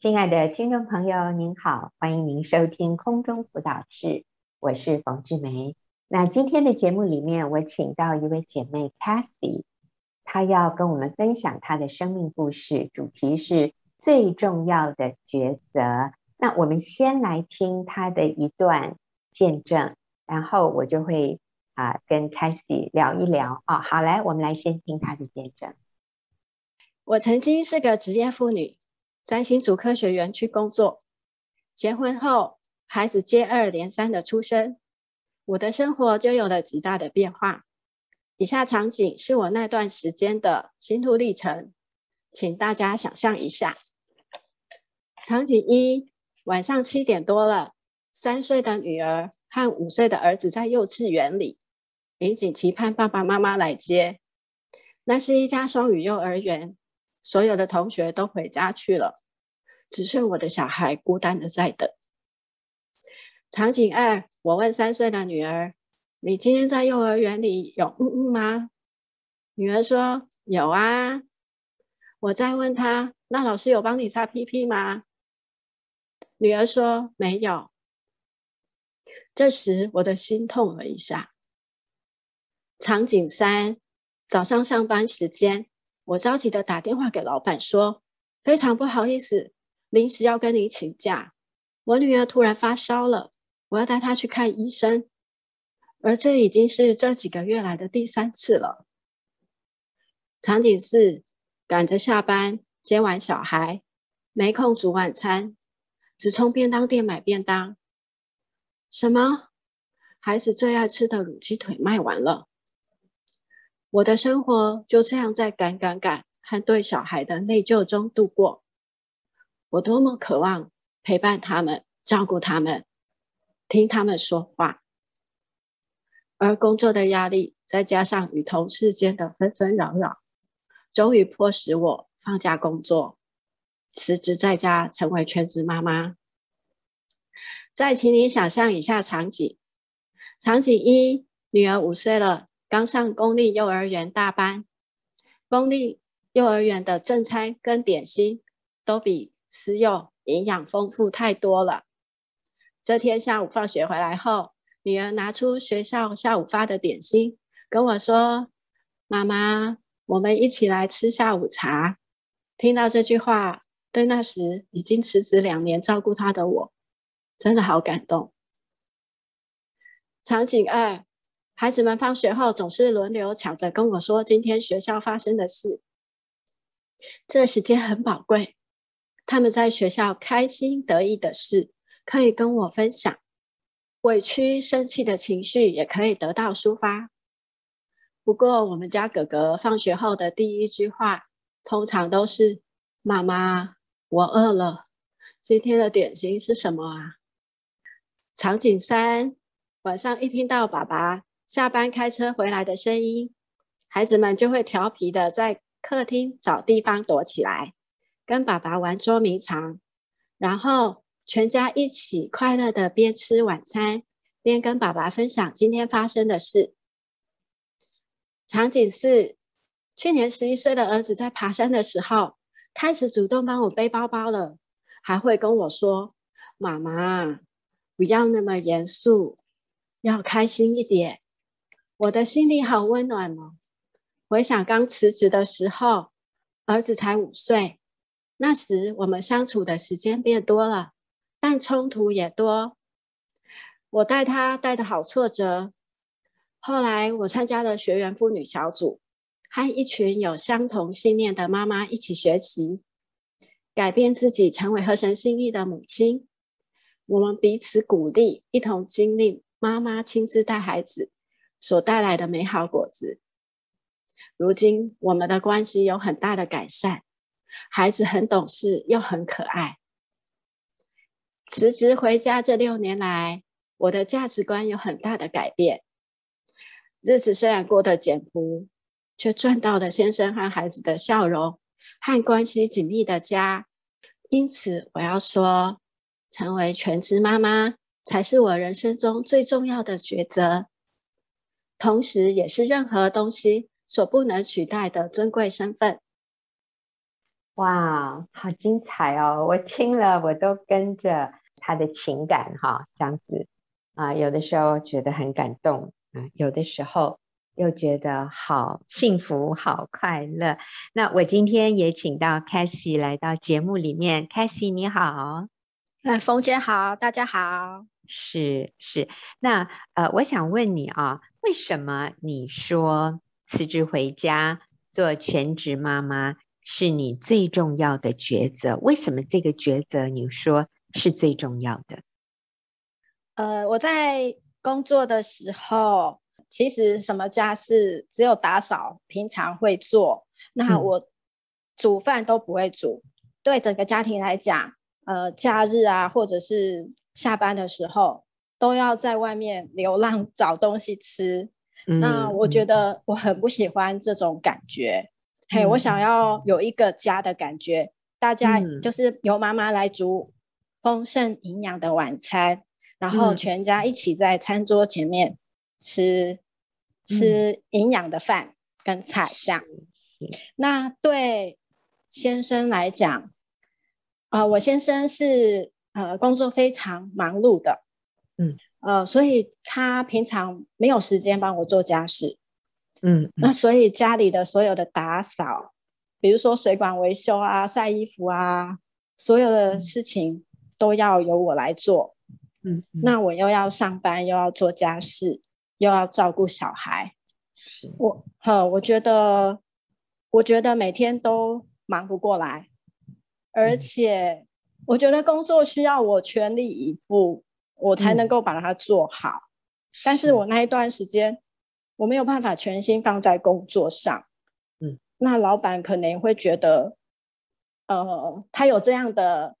亲爱的听众朋友，您好，欢迎您收听空中辅导室，我是冯志梅。那今天的节目里面，我请到一位姐妹 Cathy，她要跟我们分享她的生命故事，主题是最重要的抉择。那我们先来听她的一段见证，然后我就会啊、跟 Cathy 聊一聊啊、哦。好，来，我们来先听她的见证。我曾经是个职业妇女。在新竹科学园区工作，结婚后，孩子接二连三的出生，我的生活就有了极大的变化。以下场景是我那段时间的心路历程，请大家想象一下。场景一：晚上七点多了，三岁的女儿和五岁的儿子在幼稚园里，引颈期盼爸爸妈妈来接。那是一家双语幼儿园。所有的同学都回家去了，只剩我的小孩孤单的在等。场景二，我问三岁的女儿：“你今天在幼儿园里有嗯嗯吗？”女儿说：“有啊。”我再问她：“那老师有帮你擦屁屁吗？”女儿说：“没有。”这时我的心痛了一下。场景三，早上上班时间。我着急的打电话给老板说：“非常不好意思，临时要跟你请假。我女儿突然发烧了，我要带她去看医生。而这已经是这几个月来的第三次了。”场景四，赶着下班，接完小孩，没空煮晚餐，只冲便当店买便当。什么？孩子最爱吃的卤鸡腿卖完了。我的生活就这样在赶赶赶和对小孩的内疚中度过。我多么渴望陪伴他们、照顾他们、听他们说话，而工作的压力再加上与同事间的纷纷扰扰，终于迫使我放假工作，辞职在家成为全职妈妈。再请你想象以下场景：场景一，女儿五岁了。刚上公立幼儿园大班，公立幼儿园的正餐跟点心都比私幼营养丰富太多了。这天下午放学回来后，女儿拿出学校下午发的点心，跟我说：“妈妈，我们一起来吃下午茶。”听到这句话，对那时已经辞职两年照顾她的我，真的好感动。场景二。孩子们放学后总是轮流抢着跟我说今天学校发生的事，这时间很宝贵。他们在学校开心得意的事可以跟我分享，委屈生气的情绪也可以得到抒发。不过我们家哥哥放学后的第一句话通常都是：“妈妈，我饿了，今天的点心是什么啊？”场景三，晚上一听到爸爸。下班开车回来的声音，孩子们就会调皮的在客厅找地方躲起来，跟爸爸玩捉迷藏，然后全家一起快乐的边吃晚餐，边跟爸爸分享今天发生的事。场景四，去年十一岁的儿子在爬山的时候，开始主动帮我背包包了，还会跟我说：“妈妈，不要那么严肃，要开心一点。”我的心里好温暖哦。回想刚辞职的时候，儿子才五岁，那时我们相处的时间变多了，但冲突也多。我带他带的好挫折。后来我参加了学员妇女小组，和一群有相同信念的妈妈一起学习，改变自己，成为合神心意的母亲。我们彼此鼓励，一同经历妈妈亲自带孩子。所带来的美好果子。如今我们的关系有很大的改善，孩子很懂事又很可爱。辞职回家这六年来，我的价值观有很大的改变。日子虽然过得简朴，却赚到了先生和孩子的笑容和关系紧密的家。因此，我要说，成为全职妈妈才是我人生中最重要的抉择。同时，也是任何东西所不能取代的尊贵身份。哇，好精彩哦！我听了，我都跟着他的情感哈，这样子啊，有的时候觉得很感动，嗯，有的时候又觉得好幸福、好快乐。那我今天也请到 Cassie 来到节目里面，Cassie 你好，哎，冯姐好，大家好，是是，那呃，我想问你啊，为什么你说辞职回家做全职妈妈？是你最重要的抉择。为什么这个抉择你说是最重要的？呃，我在工作的时候，其实什么家事只有打扫，平常会做。那我煮饭都不会煮。嗯、对整个家庭来讲，呃，假日啊，或者是下班的时候，都要在外面流浪找东西吃。嗯、那我觉得我很不喜欢这种感觉。嘿，我想要有一个家的感觉，嗯、大家就是由妈妈来煮丰盛营养的晚餐，嗯、然后全家一起在餐桌前面吃、嗯、吃营养的饭跟菜，这样。那对先生来讲，啊、呃，我先生是呃工作非常忙碌的，嗯，呃，所以他平常没有时间帮我做家事。嗯，那所以家里的所有的打扫，比如说水管维修啊、晒衣服啊，所有的事情都要由我来做。嗯，嗯，那我又要上班，又要做家事，又要照顾小孩。我，呵，我觉得，我觉得每天都忙不过来，而且我觉得工作需要我全力以赴，我才能够把它做好。嗯，但是我那一段时间。我没有办法全心放在工作上，嗯，那老板可能会觉得，呃，他有这样的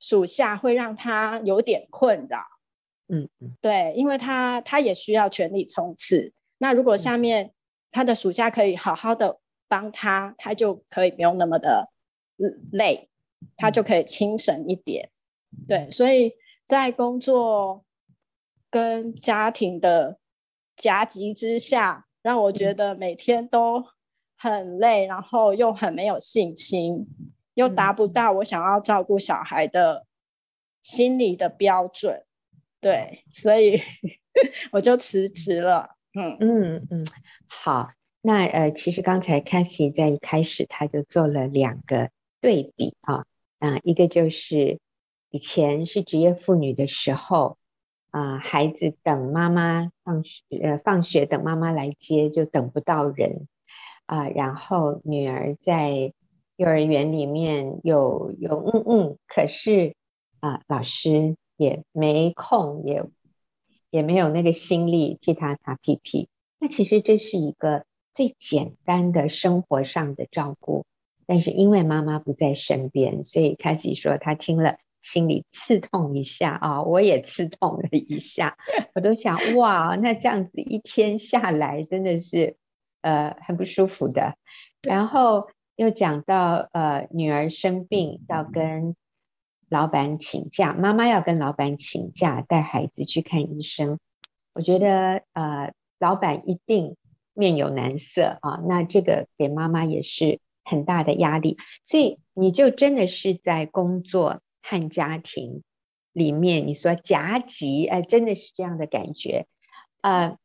属下会让他有点困扰，嗯嗯，对，因为他他也需要全力冲刺。那如果下面他的属下可以好好的帮他，他就可以不用那么的累，他就可以轻省一点，对，所以在工作跟家庭的。夹击之下，让我觉得每天都很累，然后又很没有信心，又达不到我想要照顾小孩的心理的标准，对，所以 我就辞职了。嗯嗯嗯，好，那呃，其实刚才 Cathy 在一开始他就做了两个对比啊，啊，一个就是以前是职业妇女的时候。啊，孩子等妈妈放学，呃，放学等妈妈来接就等不到人啊。然后女儿在幼儿园里面有有嗯嗯，可是啊，老师也没空，也也没有那个心力替她擦屁屁。那其实这是一个最简单的生活上的照顾，但是因为妈妈不在身边，所以开始说她听了。心里刺痛一下啊，我也刺痛了一下，我都想哇，那这样子一天下来真的是呃很不舒服的。然后又讲到呃女儿生病要跟老板请假，妈妈要跟老板请假带孩子去看医生，我觉得呃老板一定面有难色啊，那这个给妈妈也是很大的压力，所以你就真的是在工作。和家庭里面，你说夹击，哎，真的是这样的感觉，呃，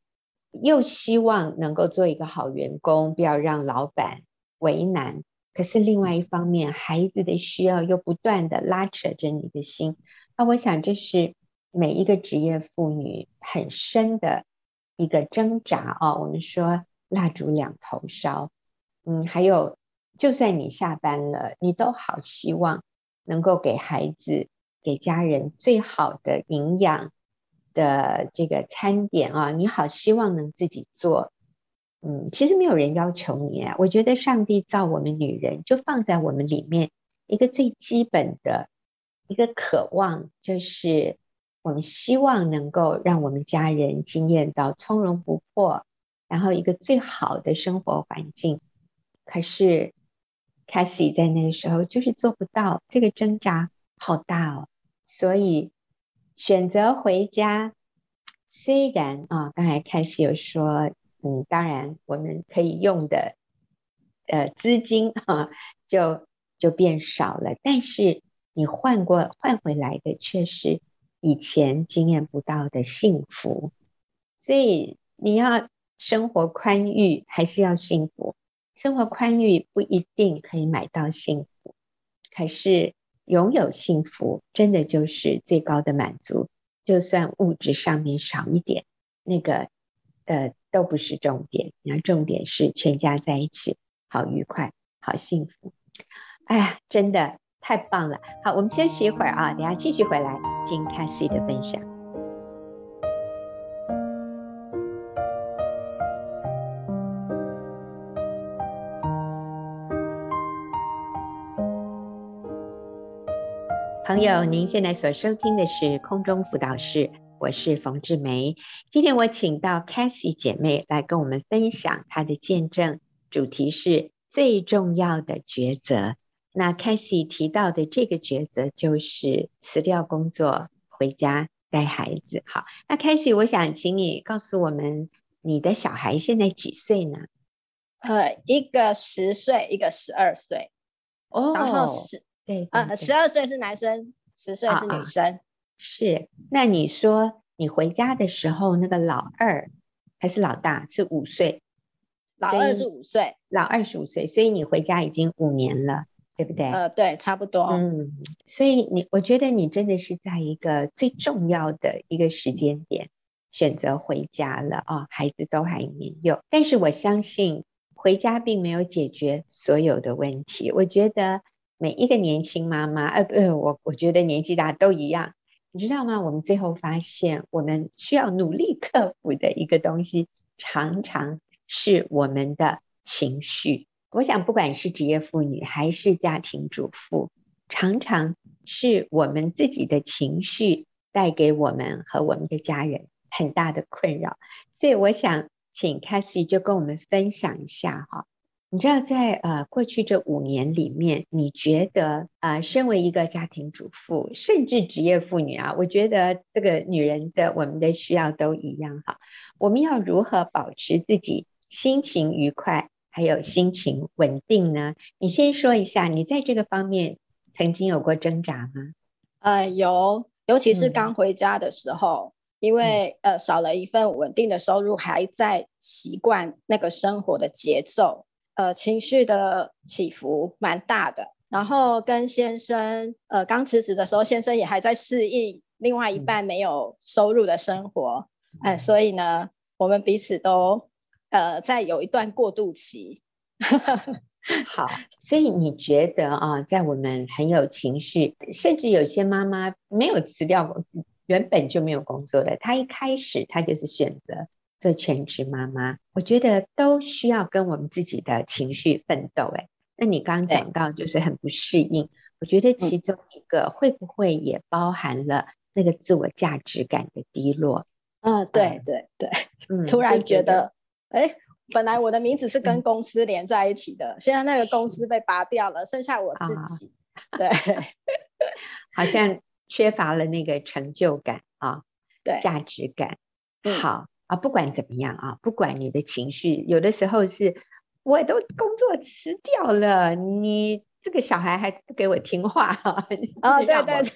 又希望能够做一个好员工，不要让老板为难。可是另外一方面，孩子的需要又不断的拉扯着你的心。那我想，这是每一个职业妇女很深的一个挣扎啊。我们说蜡烛两头烧，嗯，还有，就算你下班了，你都好希望。能够给孩子、给家人最好的营养的这个餐点啊，你好希望能自己做。嗯，其实没有人要求你啊。我觉得上帝造我们女人，就放在我们里面一个最基本的一个渴望，就是我们希望能够让我们家人经验到从容不迫，然后一个最好的生活环境。可是。Cathy 在那个时候就是做不到，这个挣扎好大哦，所以选择回家。虽然啊，刚才 Cathy 有说，嗯，当然我们可以用的呃资金哈、啊，就就变少了，但是你换过换回来的却是以前经验不到的幸福。所以你要生活宽裕，还是要幸福？生活宽裕不一定可以买到幸福，可是拥有幸福真的就是最高的满足。就算物质上面少一点，那个呃都不是重点，你要重点是全家在一起，好愉快，好幸福。哎呀，真的太棒了！好，我们休息一会儿啊，等下继续回来听 Cassie 的分享。朋友，您现在所收听的是空中辅导室，我是冯志梅。今天我请到 Cassie 姐妹来跟我们分享她的见证，主题是最重要的抉择。那 Cassie 提到的这个抉择就是辞掉工作，回家带孩子。好，那 Cassie，我想请你告诉我们，你的小孩现在几岁呢？呃，一个十岁，一个十二岁。哦，然后是。对，啊，十二岁是男生，十岁是女生。是，那你说你回家的时候，那个老二还是老大是五岁？老二是五岁，老二十五岁，所以你回家已经五年了，对不对？呃，对，差不多。嗯，所以你，我觉得你真的是在一个最重要的一个时间点选择回家了啊，哦，孩子都还年幼，但是我相信回家并没有解决所有的问题，我觉得。每一个年轻妈妈，呃，不，我我觉得年纪大都一样，你知道吗？我们最后发现，我们需要努力克服的一个东西，常常是我们的情绪。我想，不管是职业妇女还是家庭主妇，常常是我们自己的情绪带给我们和我们的家人很大的困扰。所以，我想请 Cassie 就跟我们分享一下哈。你知道在呃过去这五年里面，你觉得啊、呃，身为一个家庭主妇，甚至职业妇女啊，我觉得这个女人的我们的需要都一样哈。我们要如何保持自己心情愉快，还有心情稳定呢？你先说一下，你在这个方面曾经有过挣扎吗？呃，有，尤其是刚回家的时候，嗯、因为呃少了一份稳定的收入，还在习惯那个生活的节奏。呃，情绪的起伏蛮大的，然后跟先生，呃，刚辞职的时候，先生也还在适应另外一半没有收入的生活，哎、嗯呃，所以呢，我们彼此都呃在有一段过渡期。好，所以你觉得啊，在我们很有情绪，甚至有些妈妈没有辞掉，原本就没有工作的，她一开始她就是选择。做全职妈妈，我觉得都需要跟我们自己的情绪奋斗。哎，那你刚刚讲到就是很不适应，我觉得其中一个会不会也包含了那个自我价值感的低落？嗯，对对对，嗯，突然觉得，哎，本来我的名字是跟公司连在一起的，现在那个公司被拔掉了，剩下我自己，对，好像缺乏了那个成就感啊，对，价值感，好。啊，不管怎么样啊，不管你的情绪，有的时候是我都工作辞掉了，你这个小孩还不给我听话哈，啊，对对，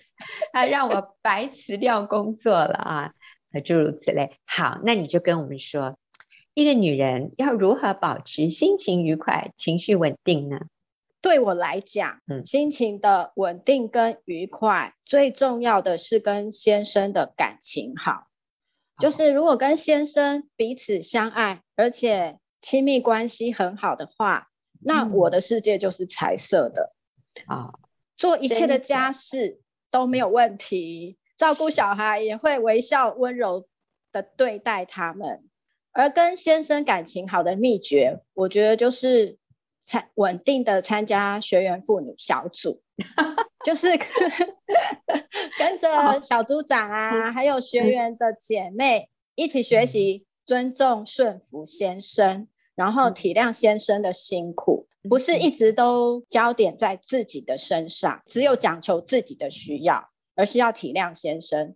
还让我白辞掉工作了啊，诸如此类。好，那你就跟我们说，一个女人要如何保持心情愉快、情绪稳定呢？对我来讲，嗯，心情的稳定跟愉快，最重要的是跟先生的感情好。就是如果跟先生彼此相爱，而且亲密关系很好的话，那我的世界就是彩色的啊，做一切的家事都没有问题，照顾小孩也会微笑温柔的对待他们。而跟先生感情好的秘诀，我觉得就是参稳定的参加学员妇女小组。就是 跟着小组长啊，还有学员的姐妹一起学习尊重顺服先生，然后体谅先生的辛苦，不是一直都焦点在自己的身上，只有讲求自己的需要，而是要体谅先生。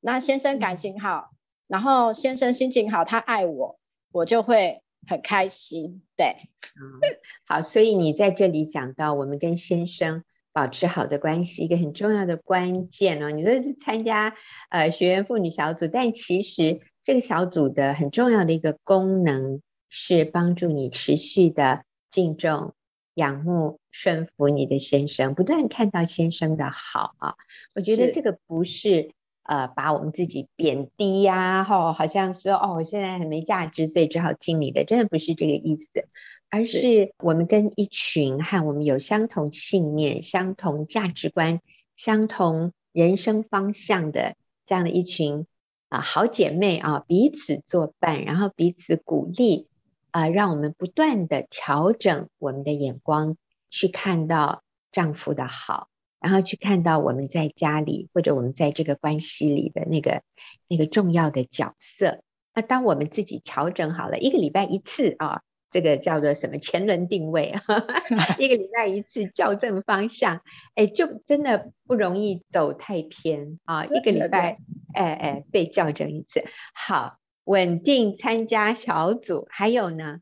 那先生感情好，然后先生心情好，他爱我，我就会很开心。对，嗯，好，所以你在这里讲到我们跟先生保持好的关系，一个很重要的关键哦。你说是参加呃学员妇女小组，但其实这个小组的很重要的一个功能是帮助你持续的敬重、仰慕、顺服你的先生，不断看到先生的好啊。我觉得这个不是。呃，把我们自己贬低呀、啊，吼，好像说哦，我现在很没价值，所以只好听你的，真的不是这个意思，而是我们跟一群和我们有相同信念、相同价值观、相同人生方向的这样的一群啊好姐妹啊，彼此作伴，然后彼此鼓励啊，让我们不断的调整我们的眼光，去看到丈夫的好。然后去看到我们在家里或者我们在这个关系里的那个那个重要的角色。那当我们自己调整好了，一个礼拜一次啊，这个叫做什么前轮定位，一个礼拜一次校正方向，哎，就真的不容易走太偏啊。一个礼拜，哎哎，被校正一次。好，稳定参加小组，还有呢？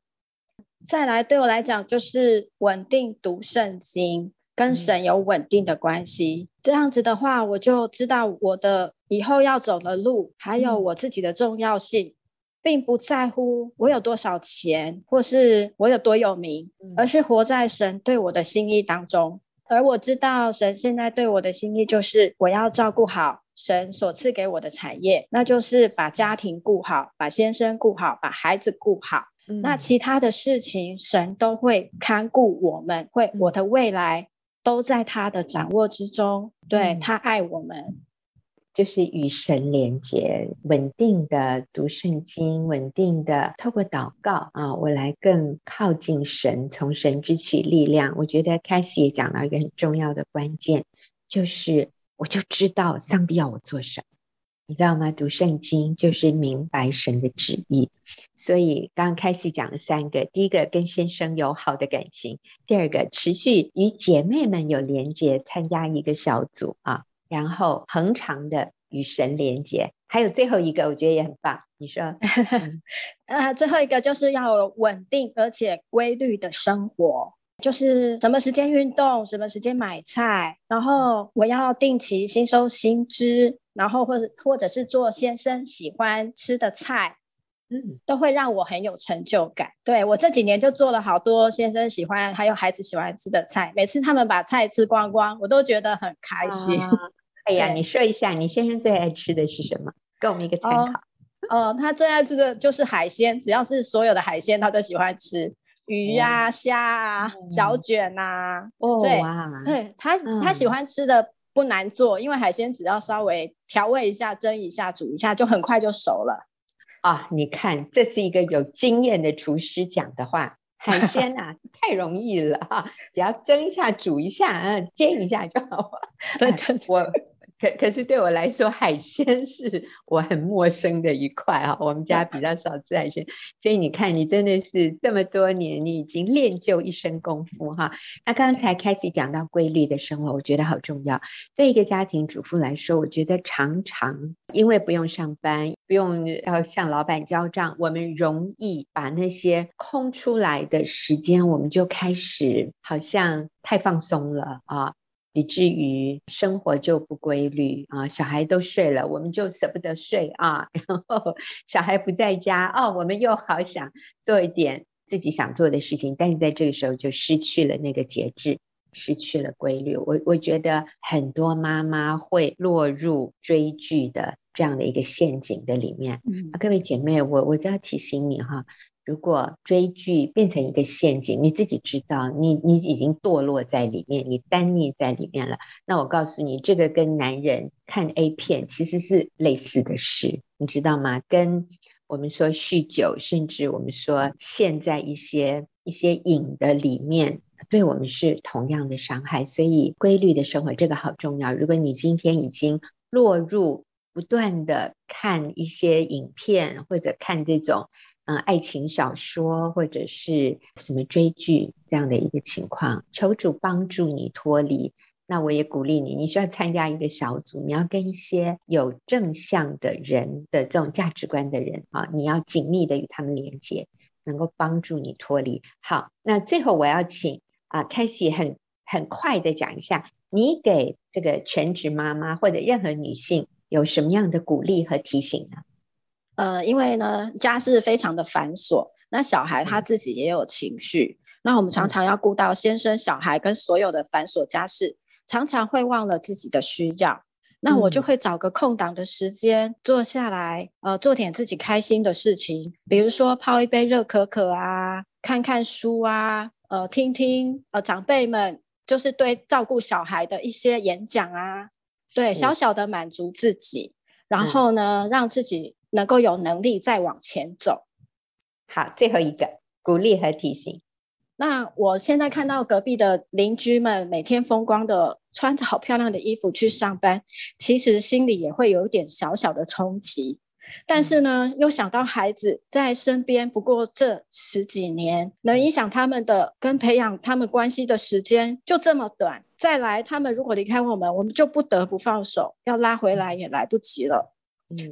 再来，对我来讲就是稳定读圣经。跟神有稳定的关系，这样子的话，我就知道我的以后要走的路，还有我自己的重要性，并不在乎我有多少钱，或是我有多有名，而是活在神对我的心意当中。而我知道神现在对我的心意，就是我要照顾好神所赐给我的产业，那就是把家庭顾好，把先生顾好，把孩子顾好。那其他的事情，神都会看顾我们，会我的未来。都在他的掌握之中，对，他爱我们，就是与神连接，稳定的读圣经，稳定的透过祷告啊，我来更靠近神，从神支取力量。我觉得 c a s 也讲到一个很重要的关键，就是我就知道上帝要我做什么。你知道吗？读圣经就是明白神的旨意，所以刚刚开始讲了三个：第一个跟先生有好的感情；第二个持续与姐妹们有连接，参加一个小组啊；然后恒常的与神连接；还有最后一个，我觉得也很棒。你说，呃，最后一个就是要有稳定而且规律的生活，就是什么时间运动，什么时间买菜，然后我要定期吸收新知。然后或者或者是做先生喜欢吃的菜，嗯，都会让我很有成就感。对，我这几年就做了好多先生喜欢还有孩子喜欢吃的菜，每次他们把菜吃光光，我都觉得很开心。啊、哎呀，你说一下你先生最爱吃的是什么？给我们一个参考。哦、呃，他最爱吃的就是海鲜，只要是所有的海鲜他都喜欢吃，鱼呀、啊、虾啊、嗯、小卷啊。哦，对，哇对他、嗯、他喜欢吃的。不难做，因为海鲜只要稍微调味一下、蒸一下、煮一下，就很快就熟了。啊，你看，这是一个有经验的厨师讲的话。海鲜啊，太容易了哈，只要蒸一下、煮一下、嗯，煎一下就好了。对对，我。可可是对我来说，海鲜是我很陌生的一块啊。我们家比较少吃海鲜，所以你看，你真的是这么多年，你已经练就一身功夫哈。那刚才开始讲到规律的生活，我觉得好重要。对一个家庭主妇来说，我觉得常常因为不用上班，不用要向老板交账，我们容易把那些空出来的时间，我们就开始好像太放松了啊。以至于生活就不规律啊，小孩都睡了，我们就舍不得睡啊。然后小孩不在家哦，我们又好想做一点自己想做的事情，但是在这个时候就失去了那个节制，失去了规律。我我觉得很多妈妈会落入追剧的这样的一个陷阱的里面。嗯，各位姐妹，我我就要提醒你哈。如果追剧变成一个陷阱，你自己知道，你你已经堕落在里面，你单溺在里面了。那我告诉你，这个跟男人看 A 片其实是类似的事，你知道吗？跟我们说酗酒，甚至我们说陷在一些一些瘾的里面，对我们是同样的伤害。所以规律的生活这个好重要。如果你今天已经落入不断的看一些影片，或者看这种。嗯，爱情小说或者是什么追剧这样的一个情况，求主帮助你脱离。那我也鼓励你，你需要参加一个小组，你要跟一些有正向的人的这种价值观的人啊，你要紧密的与他们连接。能够帮助你脱离。好，那最后我要请啊，Cassie 很很快的讲一下，你给这个全职妈妈或者任何女性有什么样的鼓励和提醒呢？呃，因为呢，家事非常的繁琐，那小孩他自己也有情绪，嗯、那我们常常要顾到先生、小孩跟所有的繁琐家事，常常会忘了自己的需要。那我就会找个空档的时间坐下来，呃，做点自己开心的事情，比如说泡一杯热可可啊，看看书啊，呃，听听呃长辈们就是对照顾小孩的一些演讲啊，对，小小的满足自己，然后呢，让自己。能够有能力再往前走。好，最后一个鼓励和提醒。那我现在看到隔壁的邻居们每天风光的穿着好漂亮的衣服去上班，其实心里也会有一点小小的冲击。但是呢，又想到孩子在身边不过这十几年，能影响他们的跟培养他们关系的时间就这么短。再来，他们如果离开我们，我们就不得不放手，要拉回来也来不及了。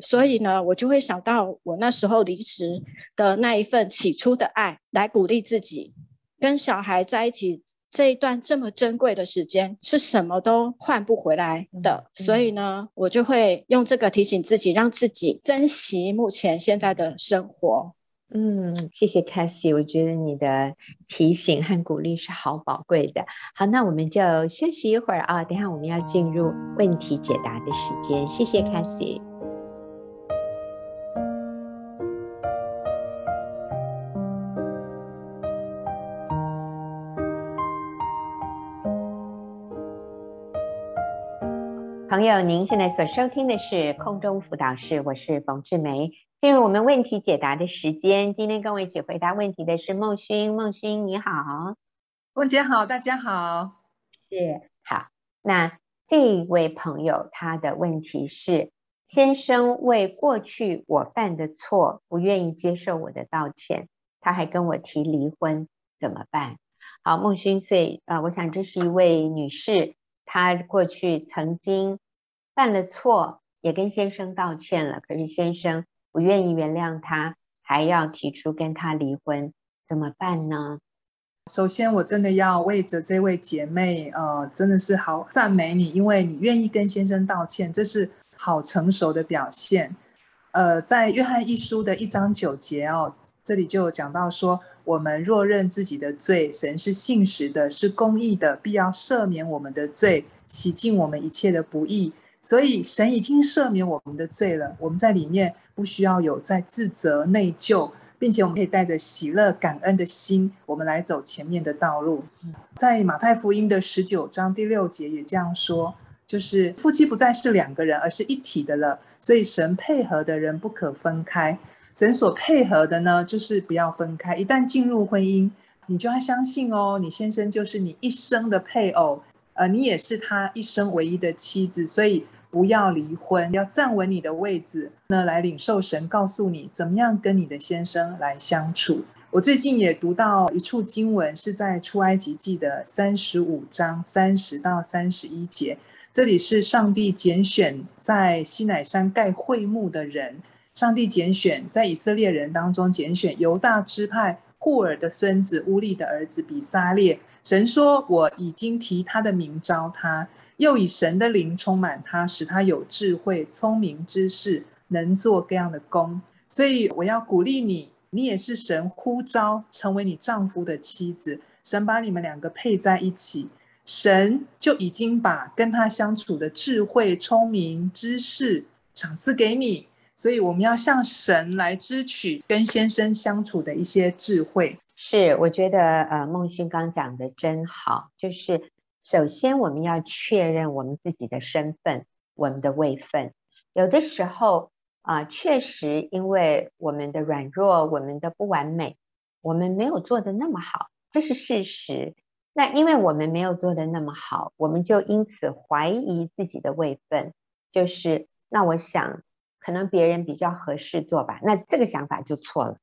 所以呢，我就会想到我那时候离职的那一份起初的爱，来鼓励自己，跟小孩在一起这一段这么珍贵的时间，是什么都换不回来的。嗯、所以呢，我就会用这个提醒自己，让自己珍惜目前现在的生活。嗯，谢谢 Cassie，我觉得你的提醒和鼓励是好宝贵的。好，那我们就休息一会儿啊，等下我们要进入问题解答的时间。谢谢 Cassie。朋友，您现在所收听的是空中辅导室，我是冯志梅。进入我们问题解答的时间，今天跟我一起回答问题的是孟勋。孟勋，你好，凤姐好，大家好，是好。那这一位朋友他的问题是：先生为过去我犯的错不愿意接受我的道歉，他还跟我提离婚，怎么办？好，孟勋，所以啊、呃，我想这是一位女士。她过去曾经犯了错，也跟先生道歉了，可是先生不愿意原谅她，还要提出跟他离婚，怎么办呢？首先，我真的要为着这位姐妹，呃，真的是好赞美你，因为你愿意跟先生道歉，这是好成熟的表现。呃，在约翰一书的一章九节哦。这里就有讲到说，我们若认自己的罪，神是信实的，是公义的，必要赦免我们的罪，洗净我们一切的不义。所以神已经赦免我们的罪了，我们在里面不需要有在自责内疚，并且我们可以带着喜乐感恩的心，我们来走前面的道路。在马太福音的十九章第六节也这样说，就是夫妻不再是两个人，而是一体的了。所以神配合的人不可分开。神所配合的呢，就是不要分开。一旦进入婚姻，你就要相信哦，你先生就是你一生的配偶，呃，你也是他一生唯一的妻子，所以不要离婚，要站稳你的位置，那来领受神告诉你怎么样跟你的先生来相处。我最近也读到一处经文，是在出埃及记的三十五章三十到三十一节，这里是上帝拣选在西乃山盖会幕的人。上帝拣选在以色列人当中拣选犹大支派户尔的孙子乌利的儿子比撒列。神说：“我已经提他的名召他，又以神的灵充满他，使他有智慧、聪明、知识，能做各样的工。所以我要鼓励你，你也是神呼召成为你丈夫的妻子。神把你们两个配在一起，神就已经把跟他相处的智慧、聪明、知识赏赐给你。”所以我们要向神来支取跟先生相处的一些智慧。是，我觉得呃，孟欣刚讲的真好，就是首先我们要确认我们自己的身份，我们的位分。有的时候啊，呃，确实因为我们的软弱，我们的不完美，我们没有做得那么好，这是事实。那因为我们没有做得那么好，我们就因此怀疑自己的位分。就是那我想。可能别人比较合适做吧，那这个想法就错了。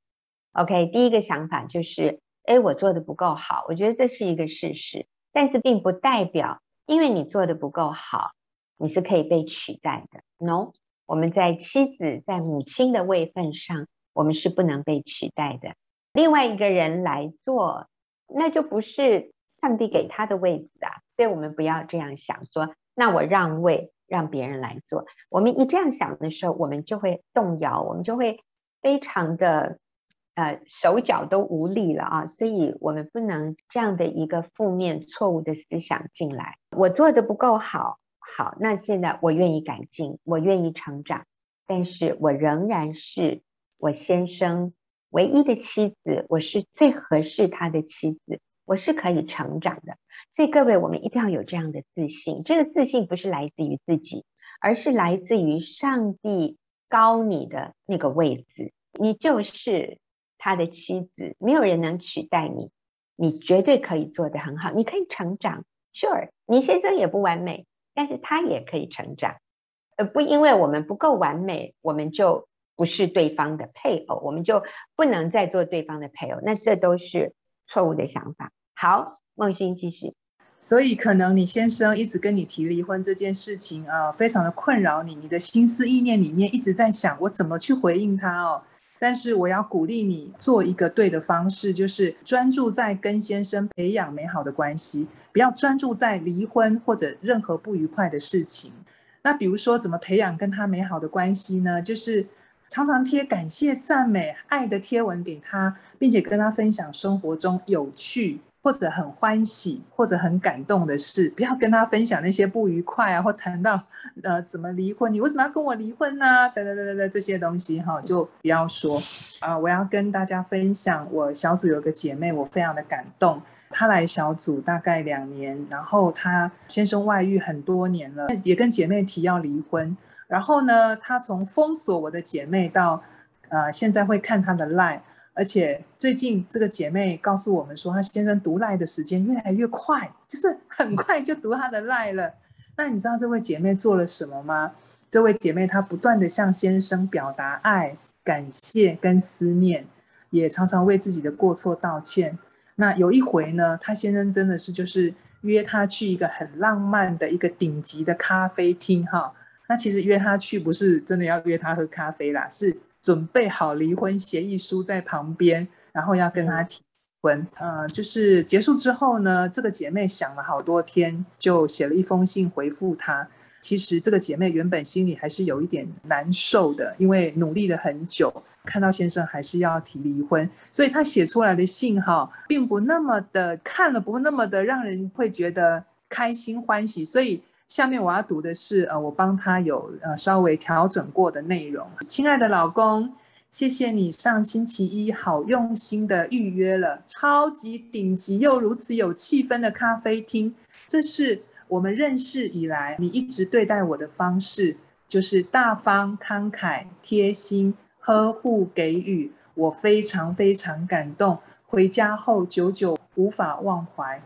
OK，第一个想法就是，哎，我做的不够好，我觉得这是一个事实，但是并不代表因为你做的不够好，你是可以被取代的。No，我们在妻子、在母亲的位份上，我们是不能被取代的。另外一个人来做，那就不是上帝给他的位置啊。所以我们不要这样想说，那我让位让别人来做。我们一这样想的时候，我们就会动摇，我们就会非常的呃手脚都无力了啊。所以我们不能这样的一个负面错误的思想进来。我做的不够好，好，那现在我愿意改进，我愿意成长，但是我仍然是我先生唯一的妻子，我是最合适他的妻子，我是可以成长的。所以各位，我们一定要有这样的自信。这个自信不是来自于自己，而是来自于上帝高你的那个位置，你就是他的妻子，没有人能取代你，你绝对可以做得很好，你可以成长。Sure，你先生也不完美，但是他也可以成长。呃，不因为我们不够完美，我们就。不是对方的配偶，我们就不能再做对方的配偶，那这都是错误的想法。好，孟欣继续。所以可能你先生一直跟你提离婚这件事情啊，呃，非常的困扰你，你的心思意念里面一直在想我怎么去回应他哦。但是我要鼓励你做一个对的方式，就是专注在跟先生培养美好的关系，不要专注在离婚或者任何不愉快的事情。那比如说怎么培养跟他美好的关系呢？就是。常常贴感谢、赞美、爱的贴文给他，并且跟他分享生活中有趣或者很欢喜或者很感动的事。不要跟他分享那些不愉快啊，或谈到呃怎么离婚，你为什么要跟我离婚呢？等等等等等这些东西哈，就不要说啊、我要跟大家分享，我小组有个姐妹，我非常的感动。她来小组大概两年，然后她先生外遇很多年了，也跟姐妹提要离婚。然后呢，她从封锁我的姐妹到，呃，现在会看她的 line，而且最近这个姐妹告诉我们说，她先生读赖的时间越来越快，就是很快就读她的赖了。那你知道这位姐妹做了什么吗？这位姐妹她不断地向先生表达爱、感谢跟思念，也常常为自己的过错道歉。那有一回呢，她先生真的是就是约她去一个很浪漫的一个顶级的咖啡厅，哈。那其实约她去不是真的要约她喝咖啡啦，是准备好离婚协议书在旁边，然后要跟他提婚。呃，就是结束之后呢，这个姐妹想了好多天，就写了一封信回复他。其实这个姐妹原本心里还是有一点难受的，因为努力了很久，看到先生还是要提离婚，所以她写出来的信哈，并不那么的看了不那么的让人会觉得开心欢喜，所以。下面我要读的是，呃，我帮他有呃稍微调整过的内容。亲爱的老公，谢谢你上星期一好用心的预约了超级顶级又如此有气氛的咖啡厅。这是我们认识以来你一直对待我的方式，就是大方、慷慨、贴心、呵护、给予，我非常非常感动。回家后久久无法忘怀。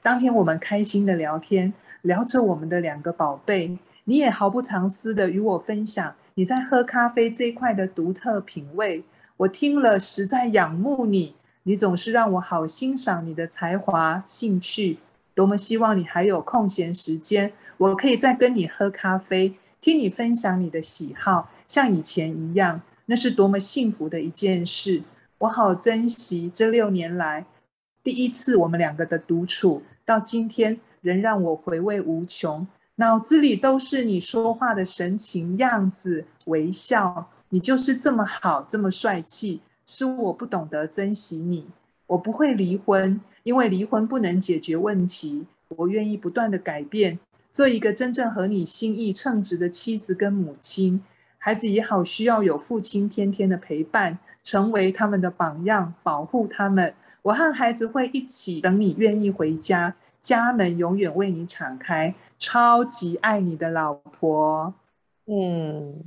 当天我们开心的聊天。聊着我们的两个宝贝，你也毫不藏私的与我分享你在喝咖啡这一块的独特品味，我听了实在仰慕你，你总是让我好欣赏你的才华、兴趣，多么希望你还有空闲时间，我可以再跟你喝咖啡，听你分享你的喜好，像以前一样，那是多么幸福的一件事，我好珍惜这六年来第一次我们两个的独处，到今天。仍让我回味无穷，脑子里都是你说话的神情、样子、微笑。你就是这么好，这么帅气，是我不懂得珍惜你。我不会离婚，因为离婚不能解决问题。我愿意不断的改变，做一个真正合你心意、称职的妻子跟母亲。孩子也好需要有父亲天天的陪伴，成为他们的榜样，保护他们。我和孩子会一起等你愿意回家。家门永远为你敞开，超级爱你的老婆。嗯，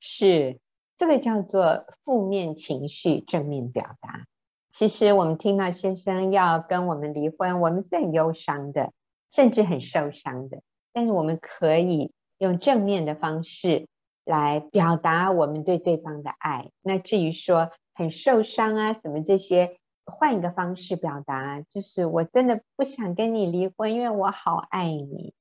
是这个叫做负面情绪正面表达。其实我们听到先生要跟我们离婚，我们是很忧伤的，甚至很受伤的。但是我们可以用正面的方式来表达我们对对方的爱。那至于说很受伤啊，什么这些。换一个方式表达，就是我真的不想跟你离婚，因为我好爱你，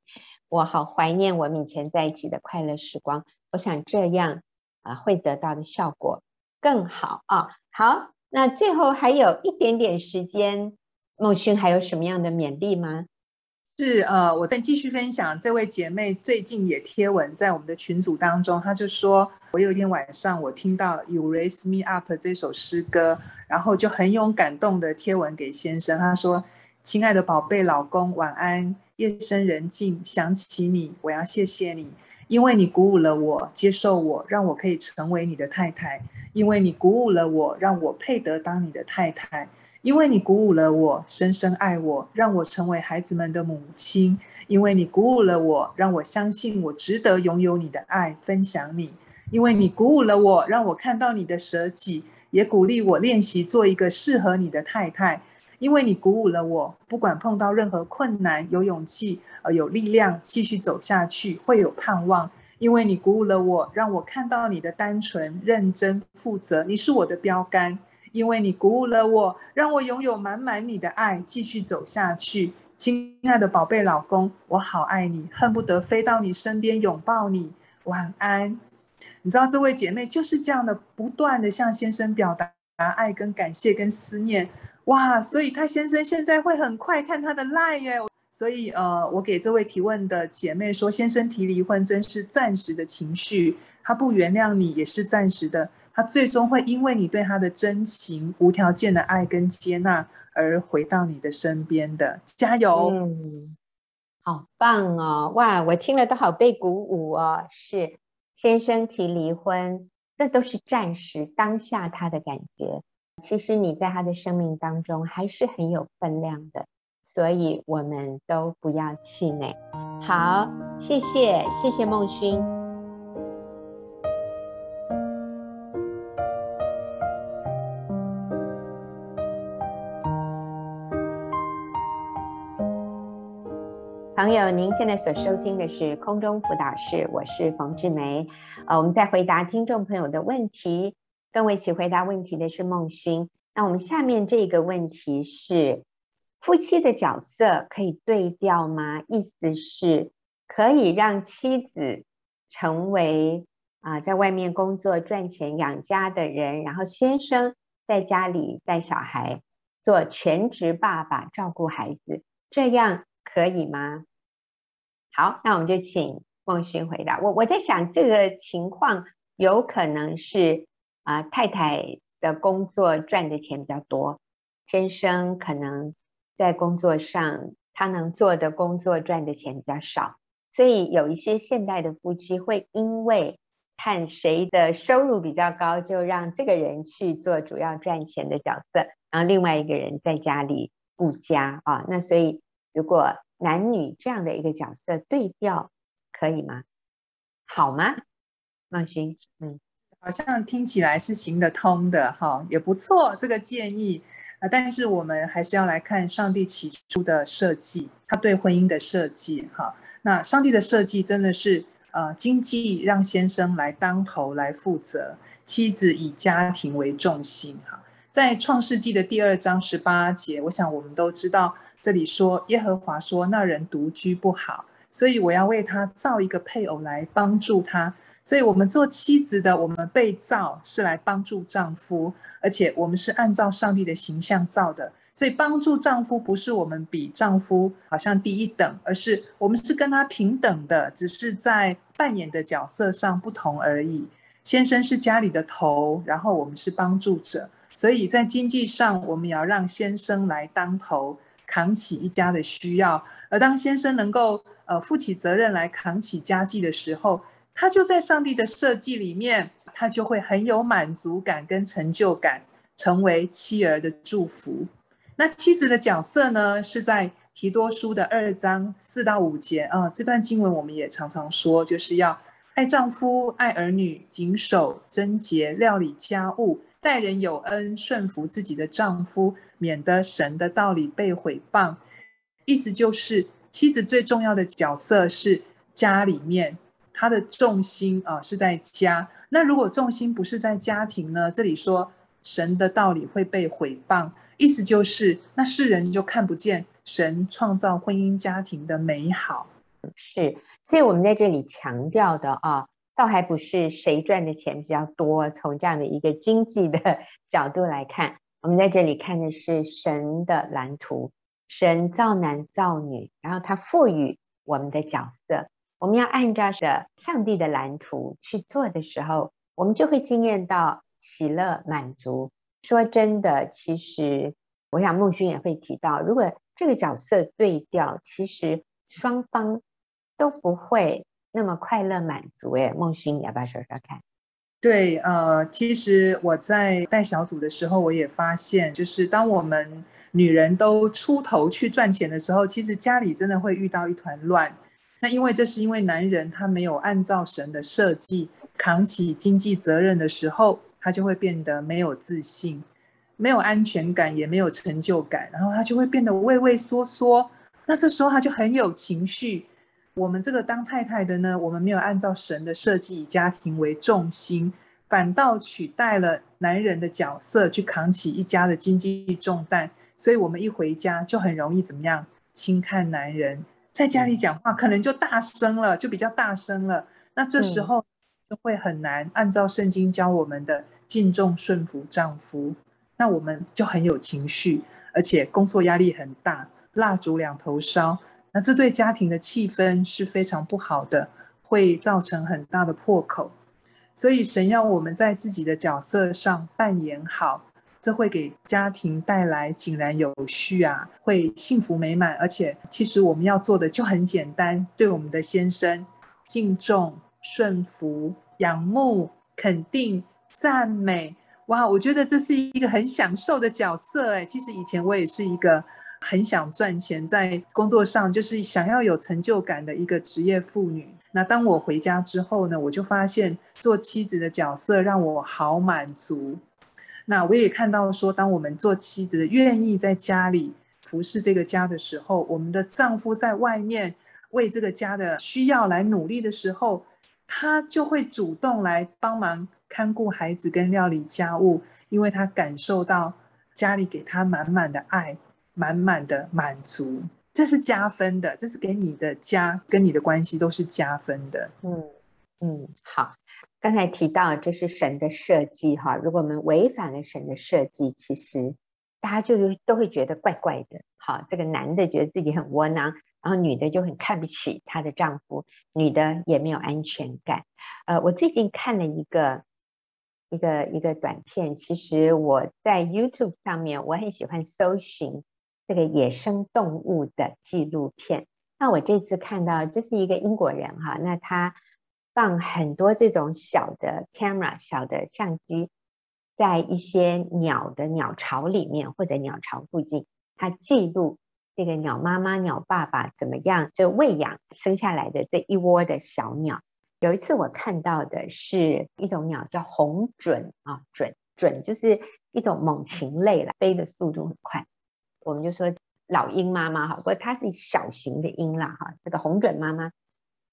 我好怀念我们以前在一起的快乐时光。我想这样啊，会得到的效果更好啊。好，那最后还有一点点时间，孟勋还有什么样的勉励吗？是呃，我再继续分享，这位姐妹最近也贴文在我们的群组当中，她就说，我有一天晚上我听到 You Raise Me Up 这首诗歌，然后就很有感动的贴文给先生，她说：“亲爱的宝贝老公，晚安。夜深人静，想起你，我要谢谢你，因为你鼓舞了我，接受我，让我可以成为你的太太，因为你鼓舞了我，让我配得当你的太太。”因为你鼓舞了我，深深爱我，让我成为孩子们的母亲。因为你鼓舞了我，让我相信我值得拥有你的爱，分享你。因为你鼓舞了我，让我看到你的舍己，也鼓励我练习做一个适合你的太太。因为你鼓舞了我，不管碰到任何困难，有勇气，呃，有力量继续走下去，会有盼望。因为你鼓舞了我，让我看到你的单纯、认真、负责，你是我的标杆。因为你鼓舞了我，让我拥有满满你的爱，继续走下去。亲爱的宝贝老公，我好爱你，恨不得飞到你身边拥抱你。晚安。你知道这位姐妹就是这样的，不断的向先生表达爱跟感谢跟思念。哇，所以她先生现在会很快看她的 line 耶。所以呃，我给这位提问的姐妹说，先生提离婚真是暂时的情绪，他不原谅你也是暂时的。他最终会因为你对他的真情、无条件的爱跟接纳而回到你的身边的，加油！好棒哦！哇，我听了都好被鼓舞哦。是先生提离婚，那都是暂时当下他的感觉。其实你在他的生命当中还是很有分量的，所以我们都不要气馁。好，谢谢，谢谢孟勋。朋友，您现在所收听的是空中辅导室，我是冯志梅。呃，我们在回答听众朋友的问题，跟我一起回答问题的是孟勋。那我们下面这个问题是：夫妻的角色可以对调吗？意思是可以让妻子成为啊、在外面工作赚钱养家的人，然后先生在家里带小孩，做全职爸爸照顾孩子，这样可以吗？好，那我们就请孟勋回答。我我在想，这个情况有可能是啊、太太的工作赚的钱比较多，先生可能在工作上他能做的工作赚的钱比较少，所以有一些现代的夫妻会因为看谁的收入比较高，就让这个人去做主要赚钱的角色，然后另外一个人在家里顾家啊。那所以如果男女这样的一个角色对调可以吗？好吗？孟勋，嗯，好像听起来是行得通的哈，也不错这个建议啊。但是我们还是要来看上帝起初的设计，他对婚姻的设计哈。那上帝的设计真的是呃，经济让先生来当头来负责，妻子以家庭为重心哈。在创世纪的第二章十八节，我想我们都知道。这里说，耶和华说，那人独居不好，所以我要为他造一个配偶来帮助他。所以，我们做妻子的，我们被造是来帮助丈夫，而且我们是按照上帝的形象造的。所以，帮助丈夫不是我们比丈夫好像低一等，而是我们是跟他平等的，只是在扮演的角色上不同而已。先生是家里的头，然后我们是帮助者，所以在经济上，我们也要让先生来当头。扛起一家的需要，而当先生能够呃负起责任来扛起家计的时候，他就在上帝的设计里面，他就会很有满足感跟成就感，成为妻儿的祝福。那妻子的角色呢，是在提多书的二章四到五节啊，这段经文我们也常常说，就是要爱丈夫、爱儿女，谨守贞洁，料理家务。待人有恩，顺服自己的丈夫，免得神的道理被毁谤。意思就是，妻子最重要的角色是家里面，她的重心啊是在家。那如果重心不是在家庭呢？这里说神的道理会被毁谤，意思就是那世人就看不见神创造婚姻家庭的美好。是，所以我们在这里强调的啊。倒还不是谁赚的钱比较多，从这样的一个经济的 角度来看，我们在这里看的是神的蓝图，神造男造女，然后他赋予我们的角色，我们要按照着上帝的蓝图去做的时候，我们就会经验到喜乐满足。说真的，其实我想孟勋也会提到，如果这个角色对调，其实双方都不会那么快乐满足。哎，孟勋，你要不要说说看？对，呃，其实我在带小组的时候，我也发现，就是当我们女人都出头去赚钱的时候，其实家里真的会遇到一团乱。那因为这是因为男人他没有按照神的设计扛起经济责任的时候，他就会变得没有自信，没有安全感，也没有成就感，然后他就会变得畏畏缩缩。那这时候他就很有情绪。我们这个当太太的呢，我们没有按照神的设计，以家庭为重心，反倒取代了男人的角色，去扛起一家的经济重担。所以，我们一回家就很容易怎么样？轻看男人，在家里讲话可能就大声了，就比较大声了。那这时候就会很难按照圣经教我们的敬重顺服丈夫。那我们就很有情绪，而且工作压力很大，蜡烛两头烧。那这对家庭的气氛是非常不好的，会造成很大的破口。所以神要我们在自己的角色上扮演好，这会给家庭带来井然有序啊，会幸福美满。而且其实我们要做的就很简单，对我们的先生敬重、顺服、仰慕、肯定、赞美。哇，我觉得这是一个很享受的角色哎。其实以前我也是一个。很想赚钱，在工作上就是想要有成就感的一个职业妇女。那当我回家之后呢，我就发现做妻子的角色让我好满足。那我也看到说，当我们做妻子的愿意在家里服侍这个家的时候，我们的丈夫在外面为这个家的需要来努力的时候，他就会主动来帮忙看顾孩子跟料理家务，因为他感受到家里给他满满的爱。满满的满足，这是加分的，这是给你的家跟你的关系都是加分的。嗯嗯，好，刚才提到这是神的设计哈，如果我们违反了神的设计，其实大家就都会觉得怪怪的。好，这个男的觉得自己很窝囊，然后女的就很看不起她的丈夫，女的也没有安全感。呃，我最近看了一个一个一个短片，其实我在 YouTube 上面我很喜欢搜寻。这个野生动物的纪录片，那我这次看到这是一个英国人哈，那他放很多这种小的 camera 小的相机，在一些鸟的鸟巢里面或者鸟巢附近，他记录这个鸟妈妈、鸟爸爸怎么样就喂养生下来的这一窝的小鸟。有一次我看到的是一种鸟叫红隼啊，隼隼就是一种猛禽类了，飞的速度很快。我们就说老鹰妈妈哈，不过它是小型的鹰啦哈。这个红隼妈妈，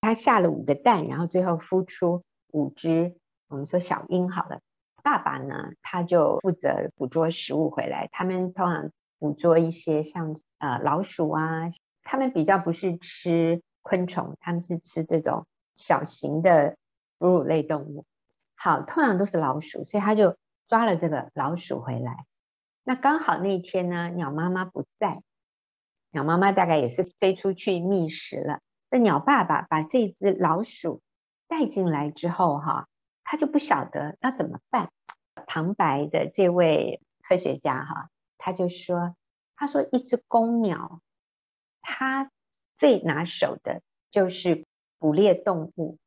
它下了五个蛋，然后最后孵出五只，我们说小鹰好了。爸爸呢，他就负责捕捉食物回来。他们通常捕捉一些像呃老鼠啊，他们比较不是吃昆虫，他们是吃这种小型的哺乳类动物。好，通常都是老鼠，所以他就抓了这个老鼠回来。那刚好那天呢，鸟妈妈不在，鸟妈妈大概也是飞出去觅食了。那鸟爸爸把这只老鼠带进来之后，哈，他就不晓得要怎么办。旁白的这位科学家，哈，他就说：“他说一只公鸟，它最拿手的就是捕猎动物，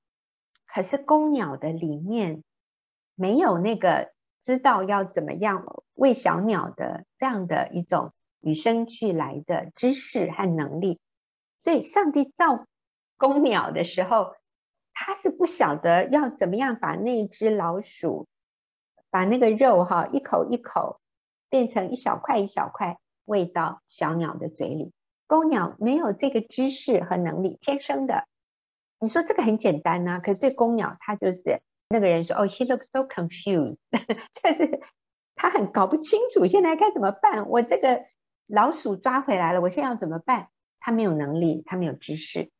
可是公鸟的里面没有那个。”知道要怎么样喂小鸟的这样的一种与生俱来的知识和能力，所以上帝造公鸟的时候，他是不晓得要怎么样把那只老鼠，把那个肉哈一口一口变成一小块一小块喂到小鸟的嘴里。公鸟没有这个知识和能力，天生的。你说这个很简单呐，可是对公鸟，它就是。那个人说：“哦，he looks so confused，就是他很搞不清楚现在该怎么办。我这个老鼠抓回来了，我现在要怎么办？他没有能力，他没有知识。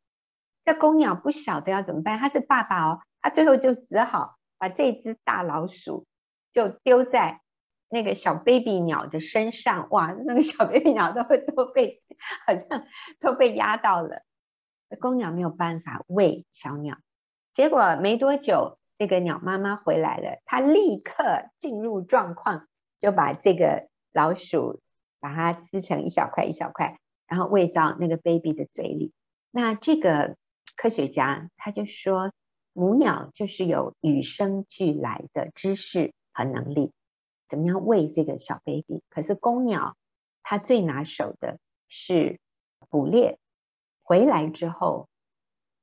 这公鸟不晓得要怎么办。他是爸爸哦，他最后就只好把这只大老鼠就丢在那个小 baby 鸟的身上，哇，那个小 baby 鸟都会都被好像 都被压到了。公鸟没有办法喂小鸟，结果没多久，这个鸟妈妈回来了，它立刻进入状况，就把这个老鼠把它撕成一小块一小块，然后喂到那个 baby 的嘴里。那这个科学家他就说，母鸟就是有与生俱来的知识和能力，怎么样喂这个小 baby？可是公鸟它最拿手的是捕猎，回来之后，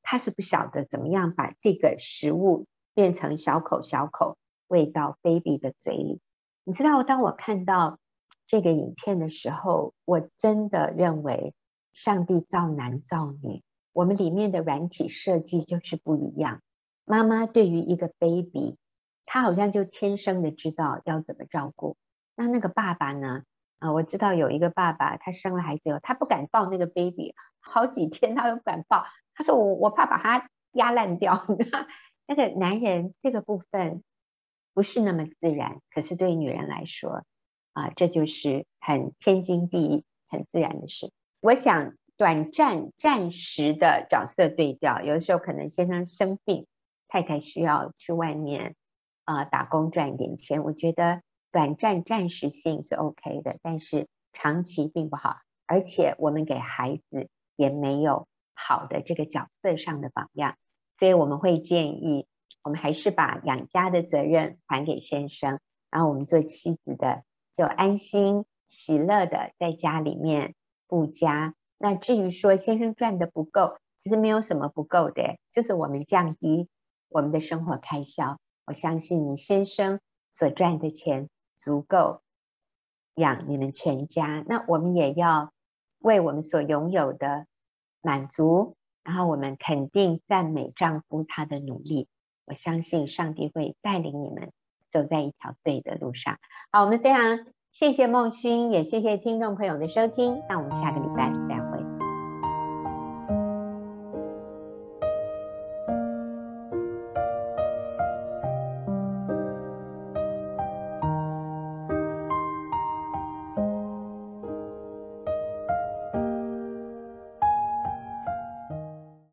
它是不晓得怎么样把这个食物变成小口小口喂到 baby 的嘴里。你知道，当我看到这个影片的时候，我真的认为。上帝造男造女，我们里面的软体设计就是不一样。妈妈对于一个 baby，她好像就天生的知道要怎么照顾。那那个爸爸呢？啊，我知道有一个爸爸，他生了孩子以后，他不敢抱那个 baby，好几天他都不敢抱。他说我我怕把他压烂掉。那个男人这个部分不是那么自然，可是对女人来说，啊，这就是很天经地义、很自然的事。我想短暂、暂时的角色对调，有的时候可能先生生病，太太需要去外面啊、打工赚一点钱。我觉得短暂、暂时性是 OK 的，但是长期并不好。而且我们给孩子也没有好的这个角色上的榜样，所以我们会建议，我们还是把养家的责任还给先生，然后我们做妻子的就安心、喜乐的在家里面。顾家。那至于说先生赚的不够，其实没有什么不够的，就是我们降低我们的生活开销。我相信你先生所赚的钱足够养你们全家，那我们也要为我们所拥有的满足，然后我们肯定赞美丈夫他的努力。我相信上帝会带领你们走在一条对的路上。好，我们非常。谢谢孟勋，也谢谢听众朋友的收听。那我们下个礼拜再会。